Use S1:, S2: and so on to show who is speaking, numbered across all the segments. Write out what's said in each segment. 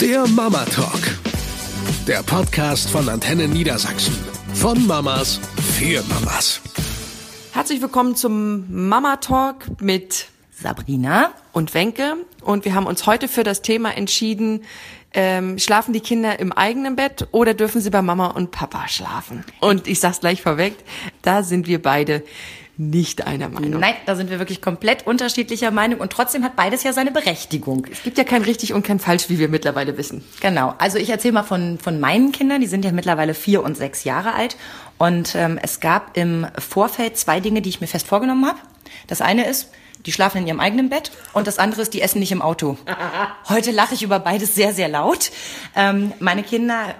S1: Der Mama Talk. Der Podcast von Antenne Niedersachsen. Von Mamas für Mamas.
S2: Herzlich willkommen zum Mama Talk mit
S3: Sabrina
S2: und Wenke. Und wir haben uns heute für das Thema entschieden, ähm, schlafen die Kinder im eigenen Bett oder dürfen sie bei Mama und Papa schlafen? Und ich sag's gleich vorweg, da sind wir beide nicht einer Meinung.
S3: Nein, da sind wir wirklich komplett unterschiedlicher Meinung und trotzdem hat beides ja seine Berechtigung.
S2: Es gibt ja kein richtig und kein falsch, wie wir mittlerweile wissen.
S3: Genau. Also ich erzähle mal von, von meinen Kindern, die sind ja mittlerweile vier und sechs Jahre alt. Und ähm, es gab im Vorfeld zwei Dinge, die ich mir fest vorgenommen habe. Das eine ist, die schlafen in ihrem eigenen Bett und das andere ist, die essen nicht im Auto. Heute lache ich über beides sehr, sehr laut. Ähm, meine Kinder,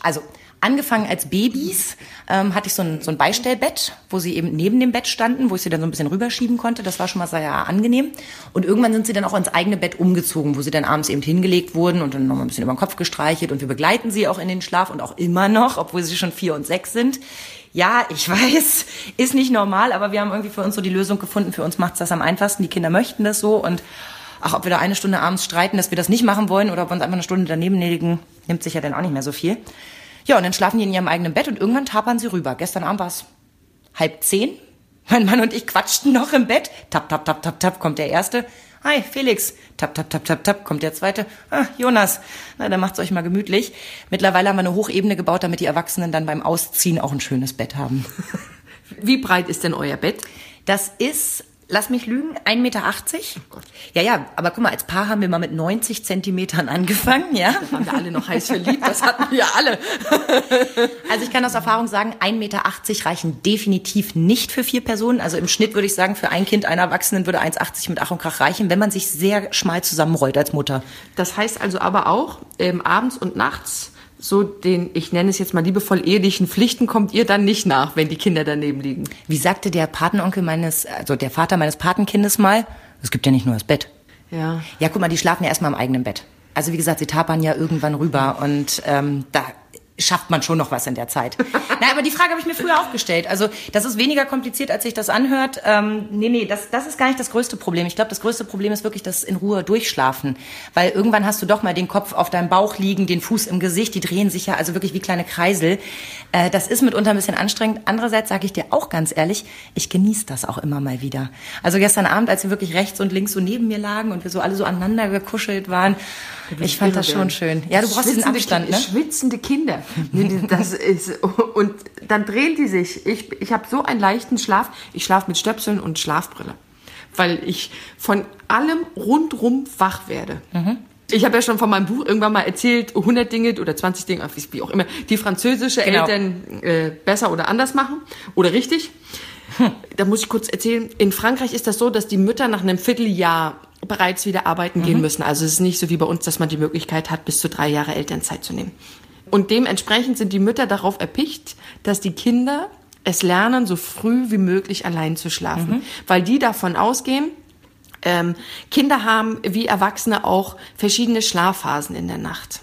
S3: also angefangen als Babys ähm, hatte ich so ein, so ein Beistellbett, wo sie eben neben dem Bett standen, wo ich sie dann so ein bisschen rüberschieben konnte. Das war schon mal sehr angenehm. Und irgendwann sind sie dann auch ins eigene Bett umgezogen, wo sie dann abends eben hingelegt wurden und dann nochmal ein bisschen über den Kopf gestreichelt. Und wir begleiten sie auch in den Schlaf und auch immer noch, obwohl sie schon vier und sechs sind. Ja, ich weiß, ist nicht normal, aber wir haben irgendwie für uns so die Lösung gefunden. Für uns macht's das am einfachsten. Die Kinder möchten das so und ach, ob wir da eine Stunde abends streiten, dass wir das nicht machen wollen oder ob wir uns einfach eine Stunde daneben legen, nimmt sich ja dann auch nicht mehr so viel. Ja, und dann schlafen die in ihrem eigenen Bett und irgendwann tapern sie rüber. Gestern Abend war es halb zehn. Mein Mann und ich quatschten noch im Bett. Tap, tap, tap, tap, tap, kommt der Erste. Hi, Felix. Tap, tap, tap, tap, tap, kommt der Zweite. Ah, Jonas. Na, dann macht's euch mal gemütlich. Mittlerweile haben wir eine Hochebene gebaut, damit die Erwachsenen dann beim Ausziehen auch ein schönes Bett haben.
S2: Wie breit ist denn euer Bett?
S3: Das ist lass mich lügen, 1,80 Meter. Oh ja, ja, aber guck mal, als Paar haben wir mal mit 90 Zentimetern angefangen, ja.
S2: Da waren wir alle noch heiß verliebt, das hatten wir alle.
S3: also ich kann aus Erfahrung sagen, 1,80 Meter reichen definitiv nicht für vier Personen. Also im Schnitt würde ich sagen, für ein Kind einer Erwachsenen würde 1,80 mit Ach und Krach reichen, wenn man sich sehr schmal zusammenrollt als Mutter.
S2: Das heißt also aber auch, ähm, abends und nachts so den, ich nenne es jetzt mal liebevoll ehelichen Pflichten kommt ihr dann nicht nach, wenn die Kinder daneben liegen.
S3: Wie sagte der Patenonkel meines, also der Vater meines Patenkindes mal, es gibt ja nicht nur das Bett.
S2: Ja.
S3: Ja, guck mal, die schlafen ja erstmal im eigenen Bett. Also wie gesagt, sie tapern ja irgendwann rüber und ähm, da schafft man schon noch was in der Zeit. Na, aber die Frage habe ich mir früher auch gestellt. Also das ist weniger kompliziert, als sich das anhört. Ähm, nee, nee, das, das ist gar nicht das größte Problem. Ich glaube, das größte Problem ist wirklich das in Ruhe durchschlafen. Weil irgendwann hast du doch mal den Kopf auf deinem Bauch liegen, den Fuß im Gesicht, die drehen sich ja also wirklich wie kleine Kreisel. Äh, das ist mitunter ein bisschen anstrengend. Andererseits sage ich dir auch ganz ehrlich, ich genieße das auch immer mal wieder. Also gestern Abend, als wir wirklich rechts und links so neben mir lagen und wir so alle so aneinander gekuschelt waren, ich fand das schon schön. Ja, du brauchst diesen Abstand, ne?
S2: Schwitzende Kinder. Das ist, und dann drehen die sich. Ich, ich habe so einen leichten Schlaf. Ich schlafe mit Stöpseln und Schlafbrille. Weil ich von allem rundrum wach werde. Mhm. Ich habe ja schon von meinem Buch irgendwann mal erzählt, 100 Dinge oder 20 Dinge, wie auch immer, die französische genau. Eltern äh, besser oder anders machen oder richtig. Hm. Da muss ich kurz erzählen, in Frankreich ist das so, dass die Mütter nach einem Vierteljahr bereits wieder arbeiten mhm. gehen müssen. Also es ist nicht so wie bei uns, dass man die Möglichkeit hat, bis zu drei Jahre Elternzeit zu nehmen. Und dementsprechend sind die Mütter darauf erpicht, dass die Kinder es lernen, so früh wie möglich allein zu schlafen. Mhm. Weil die davon ausgehen, ähm, Kinder haben wie Erwachsene auch verschiedene Schlafphasen in der Nacht.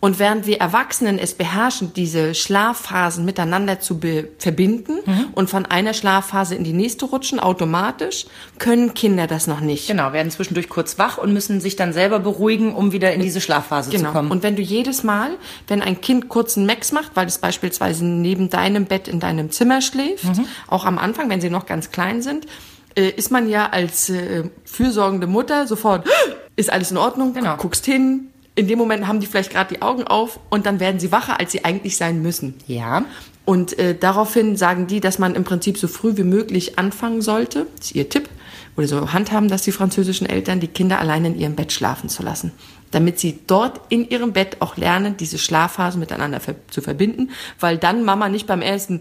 S2: Und während wir Erwachsenen es beherrschen, diese Schlafphasen miteinander zu verbinden mhm. und von einer Schlafphase in die nächste rutschen, automatisch, können Kinder das noch nicht.
S3: Genau, werden zwischendurch kurz wach und müssen sich dann selber beruhigen, um wieder in diese Schlafphase
S2: genau.
S3: zu kommen.
S2: Und wenn du jedes Mal, wenn ein Kind kurz einen Max macht, weil es beispielsweise neben deinem Bett in deinem Zimmer schläft, mhm. auch am Anfang, wenn sie noch ganz klein sind, äh, ist man ja als äh, fürsorgende Mutter sofort, ist alles in Ordnung, genau. guckst hin, in dem Moment haben die vielleicht gerade die Augen auf und dann werden sie wacher, als sie eigentlich sein müssen.
S3: Ja.
S2: Und äh, daraufhin sagen die, dass man im Prinzip so früh wie möglich anfangen sollte, das ist ihr Tipp, oder so handhaben, dass die französischen Eltern die Kinder alleine in ihrem Bett schlafen zu lassen. Damit sie dort in ihrem Bett auch lernen, diese Schlafphasen miteinander zu verbinden, weil dann Mama nicht beim ersten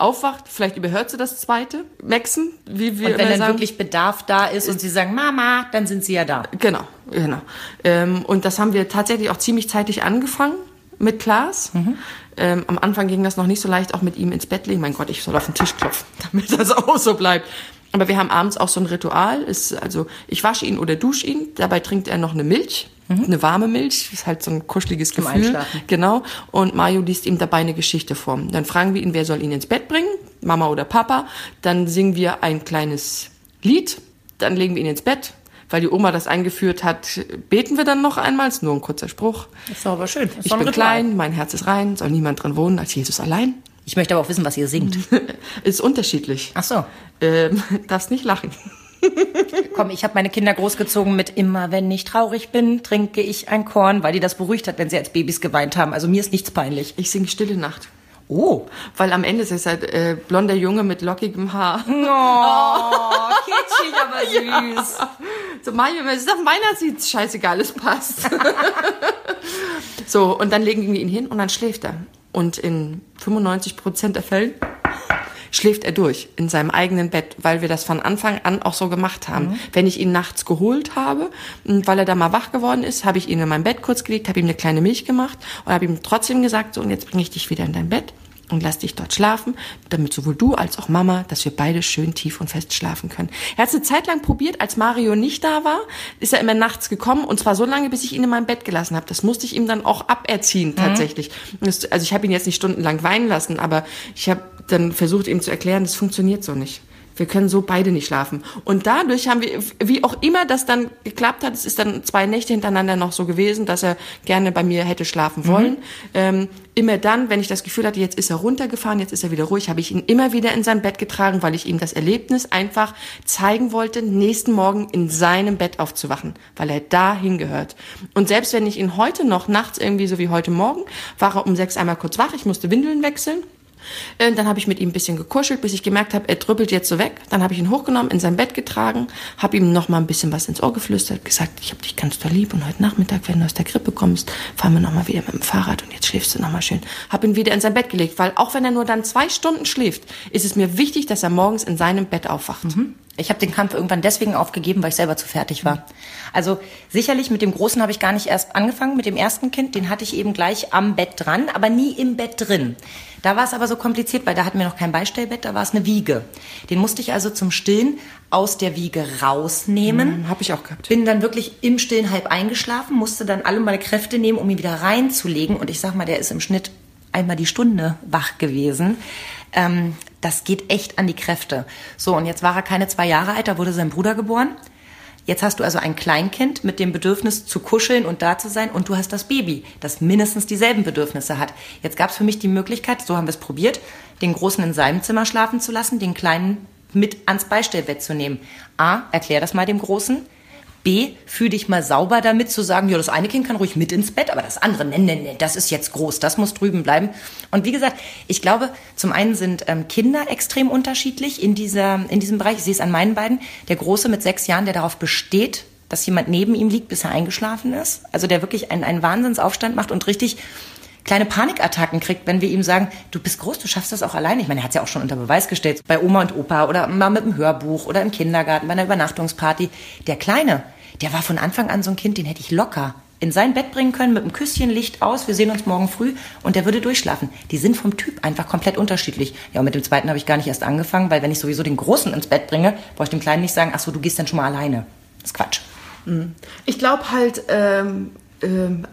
S2: aufwacht, vielleicht überhört sie das zweite Maxen, wie wir
S3: Und wenn dann sagen. wirklich Bedarf da ist und sie sagen Mama, dann sind sie ja da.
S2: Genau, genau. Ähm, und das haben wir tatsächlich auch ziemlich zeitig angefangen mit Klaas. Mhm. Ähm, am Anfang ging das noch nicht so leicht, auch mit ihm ins Bett legen. Mein Gott, ich soll auf den Tisch klopfen, damit das auch so bleibt. Aber wir haben abends auch so ein Ritual. Ist, also ich wasche ihn oder dusche ihn. Dabei trinkt er noch eine Milch, mhm. eine warme Milch. Ist halt so ein kuscheliges Zum Gefühl. Genau. Und Mario liest ihm dabei eine Geschichte vor. Dann fragen wir ihn, wer soll ihn ins Bett bringen? Mama oder Papa? Dann singen wir ein kleines Lied. Dann legen wir ihn ins Bett. weil die Oma das eingeführt hat, beten wir dann noch einmal. Ist nur ein kurzer Spruch.
S3: Das ist aber schön. Ist
S2: Ich bin
S3: Ritual.
S2: klein, mein Herz ist rein, soll niemand drin wohnen als Jesus allein.
S3: Ich möchte aber auch wissen, was ihr singt.
S2: Ist unterschiedlich.
S3: Ach so.
S2: Ähm, darfst nicht lachen.
S3: Komm, ich habe meine Kinder großgezogen mit immer, wenn ich traurig bin, trinke ich ein Korn, weil die das beruhigt hat, wenn sie als Babys geweint haben. Also mir ist nichts peinlich.
S2: Ich singe Stille Nacht.
S3: Oh.
S2: Weil am Ende ist es halt äh, blonder Junge mit lockigem Haar.
S3: Oh, kitschig, aber süß.
S2: So, mein, es ist auf meiner sieht scheißegal, es passt. so, und dann legen wir ihn hin und dann schläft er. Und in 95 Prozent der Fällen schläft er durch in seinem eigenen Bett, weil wir das von Anfang an auch so gemacht haben. Wenn ich ihn nachts geholt habe, und weil er da mal wach geworden ist, habe ich ihn in mein Bett kurz gelegt, habe ihm eine kleine Milch gemacht und habe ihm trotzdem gesagt, so und jetzt bringe ich dich wieder in dein Bett und lass dich dort schlafen, damit sowohl du als auch Mama, dass wir beide schön tief und fest schlafen können. Er hat es eine Zeit lang probiert, als Mario nicht da war, ist er immer nachts gekommen und zwar so lange, bis ich ihn in mein Bett gelassen habe. Das musste ich ihm dann auch aberziehen tatsächlich. Das, also ich habe ihn jetzt nicht stundenlang weinen lassen, aber ich habe dann versucht ihm zu erklären, das funktioniert so nicht. Wir können so beide nicht schlafen. Und dadurch haben wir, wie auch immer das dann geklappt hat, es ist dann zwei Nächte hintereinander noch so gewesen, dass er gerne bei mir hätte schlafen wollen. Ähm, immer dann, wenn ich das Gefühl hatte, jetzt ist er runtergefahren, jetzt ist er wieder ruhig, habe ich ihn immer wieder in sein Bett getragen, weil ich ihm das Erlebnis einfach zeigen wollte, nächsten Morgen in seinem Bett aufzuwachen, weil er da hingehört. Und selbst wenn ich ihn heute noch nachts irgendwie so wie heute Morgen, war er um sechs einmal kurz wach, ich musste Windeln wechseln. Äh, Dann habe ich mit ihm ein bisschen gekuschelt, bis ich gemerkt habe, er drüppelt jetzt so weg. Dann habe ich ihn hochgenommen, in sein Bett getragen, habe ihm noch mal ein bisschen was ins Ohr geflüstert, gesagt, ich habe dich ganz doll lieb und heute Nachmittag, wenn du aus der Grippe kommst, fahren wir noch mal wieder mit dem Fahrrad und jetzt schläfst du noch mal schön. Habe ihn wieder in sein Bett gelegt, weil auch wenn er nur dann zwei Stunden schläft, ist es mir wichtig, dass er morgens in seinem Bett aufwacht.
S3: Ich habe den Kampf irgendwann deswegen aufgegeben, weil ich selber zu fertig war. Also sicherlich mit dem Großen habe ich gar nicht erst angefangen, mit dem ersten Kind, den hatte ich eben gleich am Bett dran, aber nie im Bett drin. Da war es aber so kompliziert, weil da hatten wir noch kein Beistellbett, da war es eine Wiege. Den musste ich also zum Stillen aus der Wiege rausnehmen.
S2: Habe ich auch gehabt.
S3: Bin dann wirklich im Stillen halb eingeschlafen, musste dann alle meine Kräfte nehmen, um ihn wieder reinzulegen. Und ich sag mal, der ist im Schnitt einmal die Stunde wach gewesen. Ähm, das geht echt an die Kräfte. So, und jetzt war er keine zwei Jahre alt, da wurde sein Bruder geboren. Jetzt hast du also ein Kleinkind mit dem Bedürfnis zu kuscheln und da zu sein und du hast das Baby, das mindestens dieselben Bedürfnisse hat. Jetzt gab es für mich die Möglichkeit, so haben wir es probiert, den Großen in seinem Zimmer schlafen zu lassen, den Kleinen mit ans Beistellbett zu nehmen. A, erklär das mal dem Großen. B, fühl dich mal sauber damit zu sagen, ja, das eine Kind kann ruhig mit ins Bett, aber das andere, ne, ne, ne, das ist jetzt groß, das muss drüben bleiben. Und wie gesagt, ich glaube, zum einen sind ähm, Kinder extrem unterschiedlich in, dieser, in diesem Bereich. Ich sehe es an meinen beiden. Der Große mit sechs Jahren, der darauf besteht, dass jemand neben ihm liegt, bis er eingeschlafen ist. Also der wirklich einen, einen Wahnsinnsaufstand macht und richtig kleine Panikattacken kriegt, wenn wir ihm sagen, du bist groß, du schaffst das auch alleine. Ich meine, er hat es ja auch schon unter Beweis gestellt, bei Oma und Opa oder mal mit dem Hörbuch oder im Kindergarten, bei einer Übernachtungsparty. Der Kleine, der war von Anfang an so ein Kind, den hätte ich locker in sein Bett bringen können, mit einem Küsschen Licht aus, wir sehen uns morgen früh und der würde durchschlafen. Die sind vom Typ einfach komplett unterschiedlich. Ja, und mit dem zweiten habe ich gar nicht erst angefangen, weil wenn ich sowieso den Großen ins Bett bringe, brauche ich dem Kleinen nicht sagen, ach so, du gehst dann schon mal alleine. Das ist Quatsch.
S2: Ich glaube halt, ähm,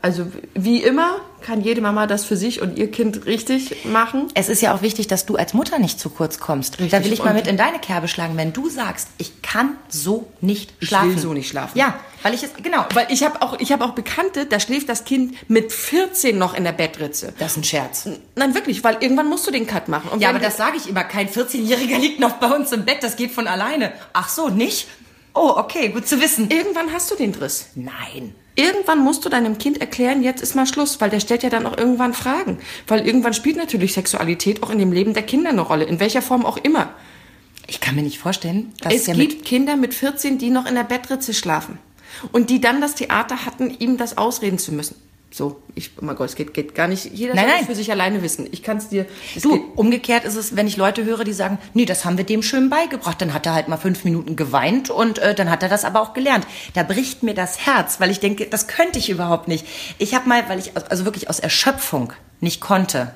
S2: also wie immer kann jede Mama das für sich und ihr Kind richtig machen.
S3: Es ist ja auch wichtig, dass du als Mutter nicht zu kurz kommst.
S2: Richtig.
S3: Da will ich mal mit in deine Kerbe schlagen. Wenn du sagst, ich kann so nicht schlafen.
S2: will so nicht schlafen.
S3: Ja, weil ich es, genau.
S2: Weil ich habe auch, ich habe auch Bekannte, da schläft das Kind mit 14 noch in der Bettritze.
S3: Das ist ein Scherz.
S2: Nein, wirklich, weil irgendwann musst du den Cut machen. Und
S3: Ja, aber das sage ich immer. Kein 14-Jähriger liegt noch bei uns im Bett. Das geht von alleine. Ach so, nicht? Oh, okay, gut zu wissen.
S2: irgendwann hast du den Driss.
S3: Nein.
S2: Irgendwann musst du deinem Kind erklären, jetzt ist mal Schluss, weil der stellt ja dann auch irgendwann Fragen. Weil irgendwann spielt natürlich Sexualität auch in dem Leben der Kinder eine Rolle, in welcher Form auch immer.
S3: Ich kann mir nicht vorstellen, dass
S2: Es
S3: ja
S2: gibt Kinder mit 14, die noch in der Bettritze schlafen. Und die dann das Theater hatten, ihm das ausreden zu müssen. So, ich, oh mein Gott, es geht, geht gar nicht. Jeder
S3: Nein,
S2: soll es für sich alleine wissen. Ich kann es dir.
S3: Du,
S2: geht-
S3: umgekehrt ist es, wenn ich Leute höre, die sagen, nee, das haben wir dem schön beigebracht. Dann hat er halt mal fünf Minuten geweint und äh, dann hat er das aber auch gelernt. Da bricht mir das Herz, weil ich denke, das könnte ich überhaupt nicht. Ich habe mal, weil ich also wirklich aus Erschöpfung nicht konnte,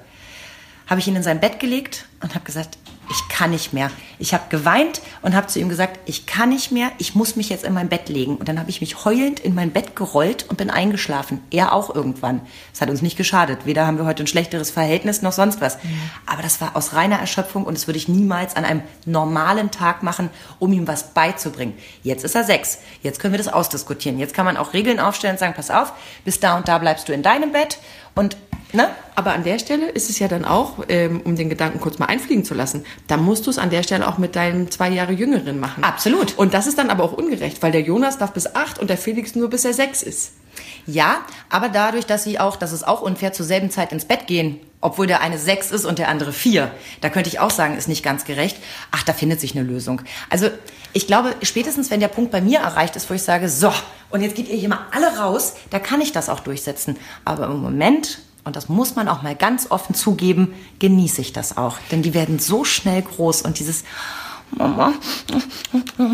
S3: habe ich ihn in sein Bett gelegt und habe gesagt, ich kann nicht mehr. Ich habe geweint und habe zu ihm gesagt, ich kann nicht mehr, ich muss mich jetzt in mein Bett legen. Und dann habe ich mich heulend in mein Bett gerollt und bin eingeschlafen. Er auch irgendwann. Das hat uns nicht geschadet. Weder haben wir heute ein schlechteres Verhältnis noch sonst was. Aber das war aus reiner Erschöpfung und das würde ich niemals an einem normalen Tag machen, um ihm was beizubringen. Jetzt ist er sechs. Jetzt können wir das ausdiskutieren. Jetzt kann man auch Regeln aufstellen und sagen, pass auf, bis da und da bleibst du in deinem Bett und Ne?
S2: Aber an der Stelle ist es ja dann auch, ähm, um den Gedanken kurz mal einfliegen zu lassen, da musst du es an der Stelle auch mit deinem zwei Jahre Jüngeren machen.
S3: Absolut.
S2: Und das ist dann aber auch ungerecht, weil der Jonas darf bis acht und der Felix nur bis er sechs ist.
S3: Ja, aber dadurch, dass sie auch, das ist auch unfair, zur selben Zeit ins Bett gehen, obwohl der eine sechs ist und der andere vier. Da könnte ich auch sagen, ist nicht ganz gerecht. Ach, da findet sich eine Lösung. Also ich glaube, spätestens wenn der Punkt bei mir erreicht ist, wo ich sage, so, und jetzt geht ihr hier mal alle raus, da kann ich das auch durchsetzen. Aber im Moment und das muss man auch mal ganz offen zugeben, genieße ich das auch. Denn die werden so schnell groß und dieses Mama,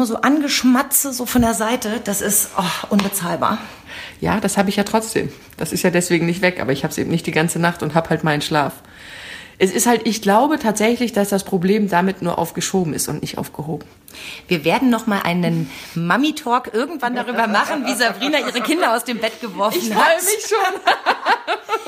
S3: so angeschmatze, so von der Seite, das ist oh, unbezahlbar.
S2: Ja, das habe ich ja trotzdem. Das ist ja deswegen nicht weg, aber ich habe es eben nicht die ganze Nacht und habe halt meinen Schlaf. Es ist halt, ich glaube tatsächlich, dass das Problem damit nur aufgeschoben ist und nicht aufgehoben.
S3: Wir werden noch mal einen Mummy Talk irgendwann darüber machen, wie Sabrina ihre Kinder aus dem Bett geworfen
S2: ich
S3: hat.
S2: Ich freue mich schon.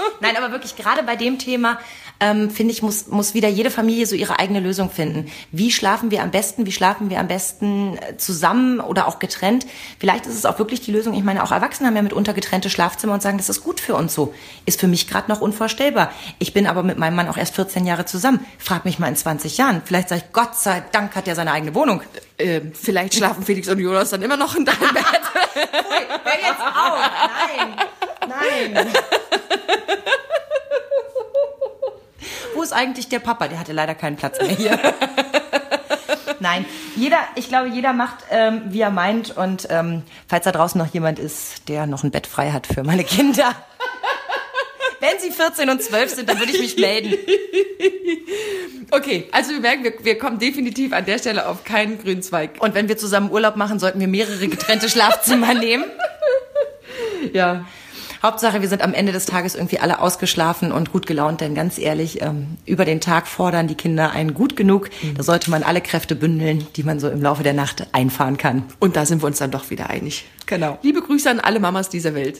S3: Nein, aber wirklich gerade bei dem Thema ähm, finde ich, muss, muss wieder jede Familie so ihre eigene Lösung finden. Wie schlafen wir am besten? Wie schlafen wir am besten äh, zusammen oder auch getrennt? Vielleicht ist es auch wirklich die Lösung. Ich meine, auch Erwachsene haben ja mitunter getrennte Schlafzimmer und sagen, das ist gut für uns so. Ist für mich gerade noch unvorstellbar. Ich bin aber mit meinem Mann auch erst 14 Jahre zusammen. Frag mich mal in 20 Jahren. Vielleicht sage ich, Gott sei Dank hat er seine eigene Wohnung.
S2: Äh, vielleicht schlafen Felix und Jonas dann immer noch in deinem Bett.
S3: Ui, hör jetzt auf. Nein. Nein. Wo ist eigentlich der Papa? Der hatte leider keinen Platz mehr hier. Nein, jeder, ich glaube, jeder macht, ähm, wie er meint. Und ähm, falls da draußen noch jemand ist, der noch ein Bett frei hat für meine Kinder. Wenn sie 14 und 12 sind, dann würde ich mich melden.
S2: Okay, also wir merken, wir, wir kommen definitiv an der Stelle auf keinen grünen Zweig.
S3: Und wenn wir zusammen Urlaub machen, sollten wir mehrere getrennte Schlafzimmer nehmen.
S2: Ja.
S3: Hauptsache, wir sind am Ende des Tages irgendwie alle ausgeschlafen und gut gelaunt, denn ganz ehrlich, ähm, über den Tag fordern die Kinder einen gut genug. Da sollte man alle Kräfte bündeln, die man so im Laufe der Nacht einfahren kann.
S2: Und da sind wir uns dann doch wieder einig.
S3: Genau.
S2: Liebe Grüße an alle Mamas dieser Welt.